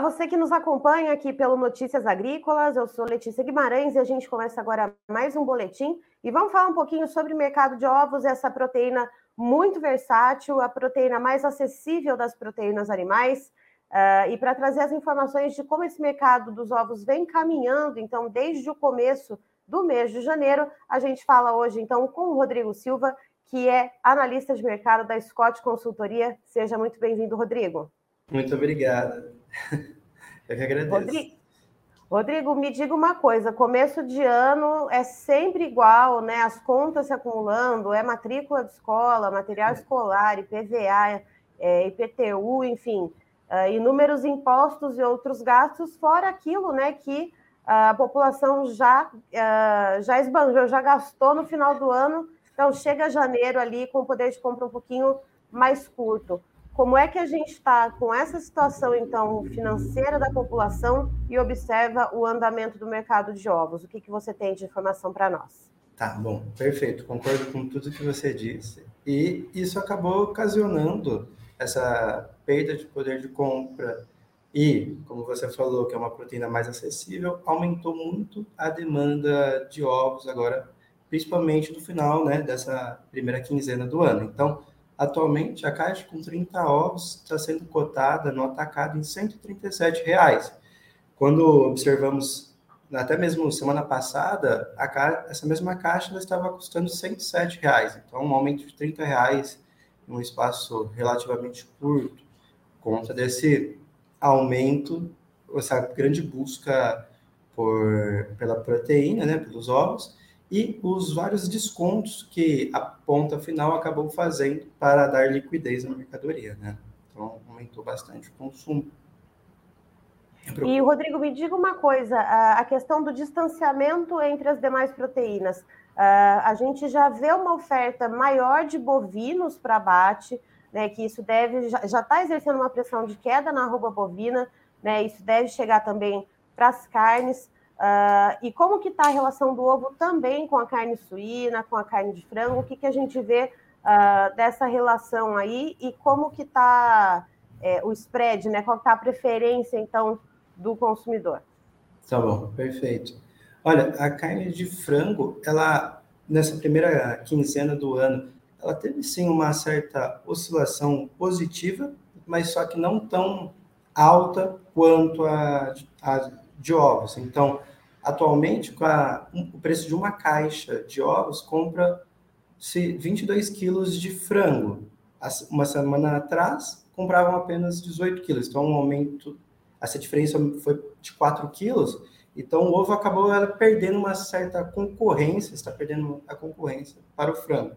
Olá, você que nos acompanha aqui pelo Notícias Agrícolas. Eu sou Letícia Guimarães e a gente começa agora mais um boletim e vamos falar um pouquinho sobre o mercado de ovos, essa proteína muito versátil, a proteína mais acessível das proteínas animais. Uh, e para trazer as informações de como esse mercado dos ovos vem caminhando, então, desde o começo do mês de janeiro, a gente fala hoje, então, com o Rodrigo Silva, que é analista de mercado da Scott Consultoria. Seja muito bem-vindo, Rodrigo. Muito obrigado. Eu que agradeço. Rodrigo, Rodrigo, me diga uma coisa: começo de ano é sempre igual, né? As contas se acumulando, é matrícula de escola, material escolar, IPVA, é, IPTU, enfim, uh, inúmeros impostos e outros gastos, fora aquilo, né, que a população já, uh, já esbanjou, já gastou no final do ano. Então, chega janeiro ali com o poder de compra um pouquinho mais curto. Como é que a gente está com essa situação, então, financeira da população e observa o andamento do mercado de ovos? O que, que você tem de informação para nós? Tá, bom, perfeito. Concordo com tudo que você disse. E isso acabou ocasionando essa perda de poder de compra e, como você falou, que é uma proteína mais acessível, aumentou muito a demanda de ovos agora, principalmente no final né, dessa primeira quinzena do ano. Então, Atualmente, a caixa com 30 ovos está sendo cotada no atacado em 137 reais. Quando observamos, até mesmo semana passada, a essa mesma caixa estava custando 107 reais. Então, um aumento de R$ reais em um espaço relativamente curto, conta desse aumento, essa grande busca por, pela proteína, né, pelos ovos, e os vários descontos que a ponta final acabou fazendo para dar liquidez à mercadoria, né? Então, aumentou bastante o consumo. E, Rodrigo, me diga uma coisa, a questão do distanciamento entre as demais proteínas. A gente já vê uma oferta maior de bovinos para abate, né, que isso deve, já está exercendo uma pressão de queda na arroba bovina, né, isso deve chegar também para as carnes. Uh, e como que está a relação do ovo também com a carne suína, com a carne de frango? O que, que a gente vê uh, dessa relação aí e como que está é, o spread, né? Qual está a preferência, então, do consumidor? Tá bom, perfeito. Olha, a carne de frango, ela, nessa primeira quinzena do ano, ela teve sim uma certa oscilação positiva, mas só que não tão alta quanto a, a de ovos. Então, atualmente, com a, um, o preço de uma caixa de ovos, compra-se 22 quilos de frango. Uma semana atrás, compravam apenas 18 quilos. Então, um aumento, essa diferença foi de 4 quilos. Então, o ovo acabou perdendo uma certa concorrência, está perdendo a concorrência para o frango.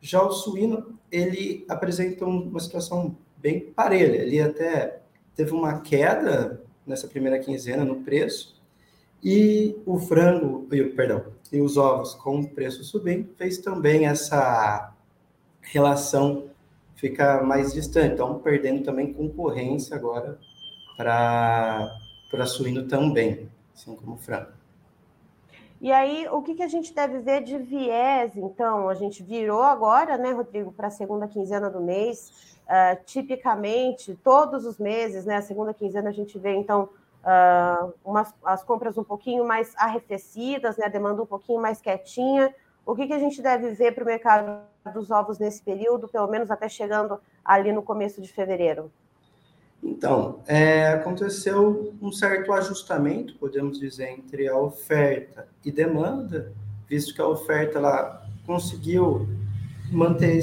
Já o suíno, ele apresenta uma situação bem parelha. Ele até teve uma queda nessa primeira quinzena no preço, e o frango, perdão, e os ovos com o preço subindo, fez também essa relação ficar mais distante. Então, perdendo também concorrência agora para suíno também, assim como frango. E aí, o que, que a gente deve ver de viés? Então, a gente virou agora, né, Rodrigo, para a segunda quinzena do mês. Uh, tipicamente, todos os meses, né, a segunda quinzena, a gente vê, então, uh, umas, as compras um pouquinho mais arrefecidas, né, demanda um pouquinho mais quietinha. O que, que a gente deve ver para o mercado dos ovos nesse período, pelo menos até chegando ali no começo de fevereiro? Então, é, aconteceu um certo ajustamento, podemos dizer, entre a oferta e demanda, visto que a oferta ela conseguiu manter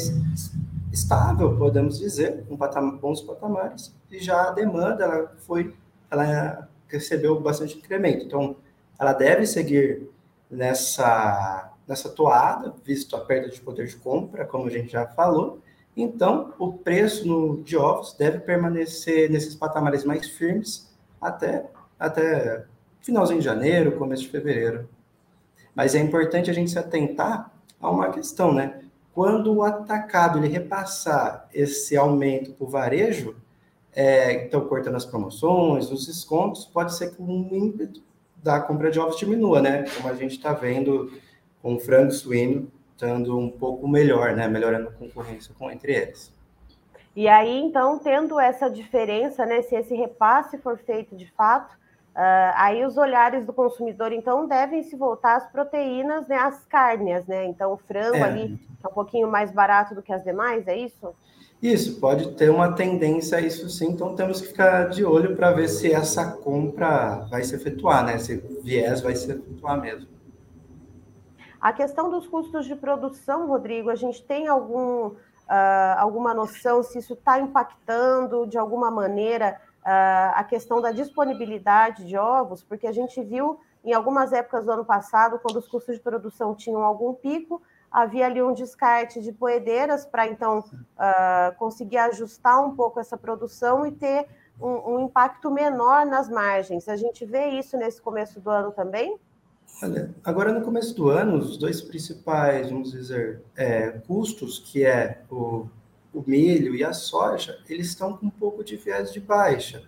estável, podemos dizer, com patam bons patamares, e já a demanda ela foi, ela recebeu bastante incremento. Então, ela deve seguir nessa nessa toada, visto a perda de poder de compra, como a gente já falou. Então, o preço no, de ovos deve permanecer nesses patamares mais firmes até até finalzinho de janeiro, começo de fevereiro. Mas é importante a gente se atentar a uma questão, né? Quando o atacado ele repassar esse aumento para o varejo, é, então cortando as promoções, os descontos, pode ser que o ímpeto da compra de ovos diminua, né? Como a gente está vendo com o frango suíno estando um pouco melhor, né? Melhorando a concorrência com, entre eles. E aí, então, tendo essa diferença, né, se esse repasse for feito de fato, uh, aí os olhares do consumidor, então, devem se voltar às proteínas, né, às carnes, né? Então, o frango é. ali é um pouquinho mais barato do que as demais, é isso? Isso, pode ter uma tendência a isso sim, então temos que ficar de olho para ver se essa compra vai se efetuar, né? Se o viés vai se efetuar mesmo. A questão dos custos de produção, Rodrigo, a gente tem algum, uh, alguma noção se isso está impactando de alguma maneira a questão da disponibilidade de ovos? Porque a gente viu em algumas épocas do ano passado, quando os custos de produção tinham algum pico, havia ali um descarte de poedeiras para então uh, conseguir ajustar um pouco essa produção e ter um, um, impacto menor nas margens. A gente vê isso nesse começo do ano também? Olha, agora no começo do ano, os dois principais, vamos dizer, é, custos, que é o, o milho e a soja, eles estão com um pouco de viés de baixa,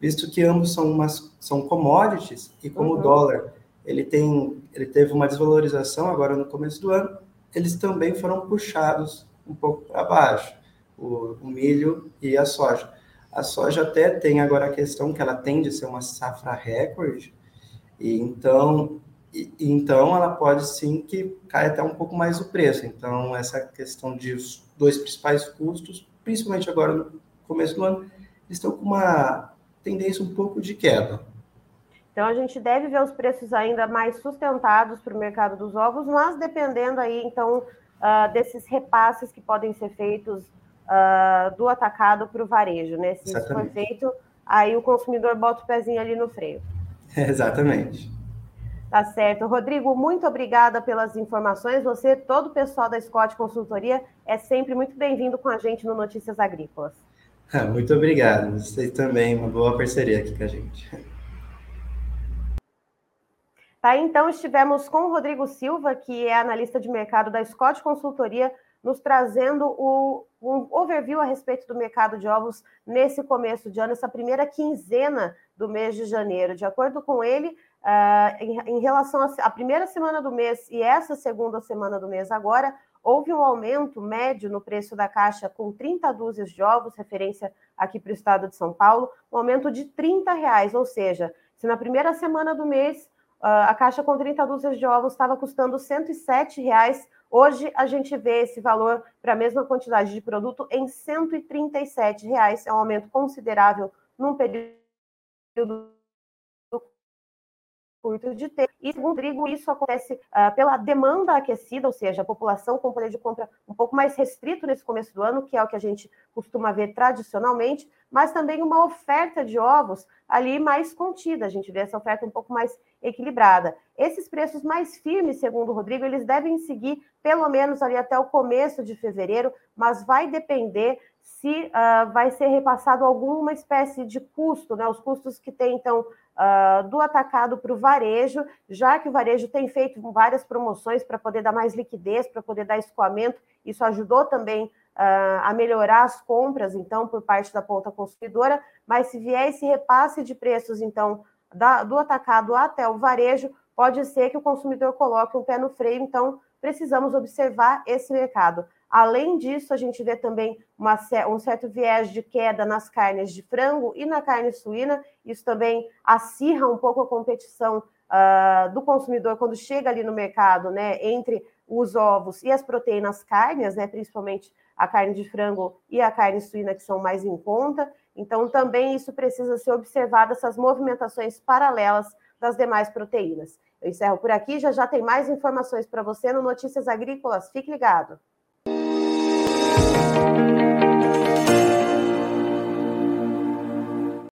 visto que ambos são, umas, são commodities e como uhum. o dólar ele tem ele teve uma desvalorização agora no começo do ano, eles também foram puxados um pouco para baixo, o, o, milho e a soja. A soja até tem agora a questão que ela tende a ser uma safra recorde, e então, então ela pode sim que caia até um pouco mais o preço. Então, essa questão de dois principais custos, principalmente agora no começo do ano, estão com uma tendência um pouco de queda. Então a gente deve ver os preços ainda mais sustentados para o mercado dos ovos, mas dependendo aí então uh, desses repasses que podem ser feitos uh, do atacado para o varejo, né? Se Exatamente. isso for feito, aí o consumidor bota o pezinho ali no freio. Exatamente. Tá certo. Rodrigo, muito obrigada pelas informações. Você, todo o pessoal da Scott Consultoria, é sempre muito bem-vindo com a gente no Notícias Agrícolas. Muito obrigado. Você também, uma boa parceria aqui com a gente. Tá, então, estivemos com o Rodrigo Silva, que é analista de mercado da Scott Consultoria, nos trazendo o, um overview a respeito do mercado de ovos nesse começo de ano, essa primeira quinzena do mês de janeiro. De acordo com ele, uh, em, em, relação à primeira semana do mês e essa segunda semana do mês agora, houve um aumento médio no preço da caixa com 30 dúzias de ovos, referência aqui para o estado de São Paulo, um aumento de 30 reais, ou seja, se na primeira semana do mês a caixa com 30 dúzias de ovos estava custando 107 reais. Hoje a gente vê esse valor para a mesma quantidade de produto em 137 reais. É um aumento considerável num período curto de ter. E segundo o Rodrigo, isso acontece uh, pela demanda aquecida, ou seja, a população com poder de compra um pouco mais restrito nesse começo do ano, que é o que a gente costuma ver tradicionalmente, mas também uma oferta de ovos ali mais contida. A gente vê essa oferta um pouco mais equilibrada. Esses preços mais firmes, segundo o Rodrigo, eles devem seguir pelo menos ali até o começo de fevereiro, mas vai depender se uh, vai ser repassado alguma espécie de custo, né? Os custos que tem, então, uh, do atacado para o varejo, já que o varejo tem feito várias promoções para poder dar mais liquidez, para poder dar escoamento, isso ajudou também uh, a melhorar as compras, então, por parte da ponta consumidora, mas se vier esse repasse de preços, então, da, do atacado até o varejo, pode ser que o consumidor coloque um pé no freio, então precisamos observar esse mercado. Além disso, a gente vê também uma, um certo viés de queda nas carnes de frango e na carne suína. Isso também acirra um pouco a competição uh, do consumidor quando chega ali no mercado, né, entre os ovos e as proteínas carnes, né, principalmente a carne de frango e a carne suína, que são mais em conta. Então, também isso precisa ser observado, essas movimentações paralelas das demais proteínas. Eu encerro por aqui, já já tem mais informações para você no Notícias Agrícolas. Fique ligado.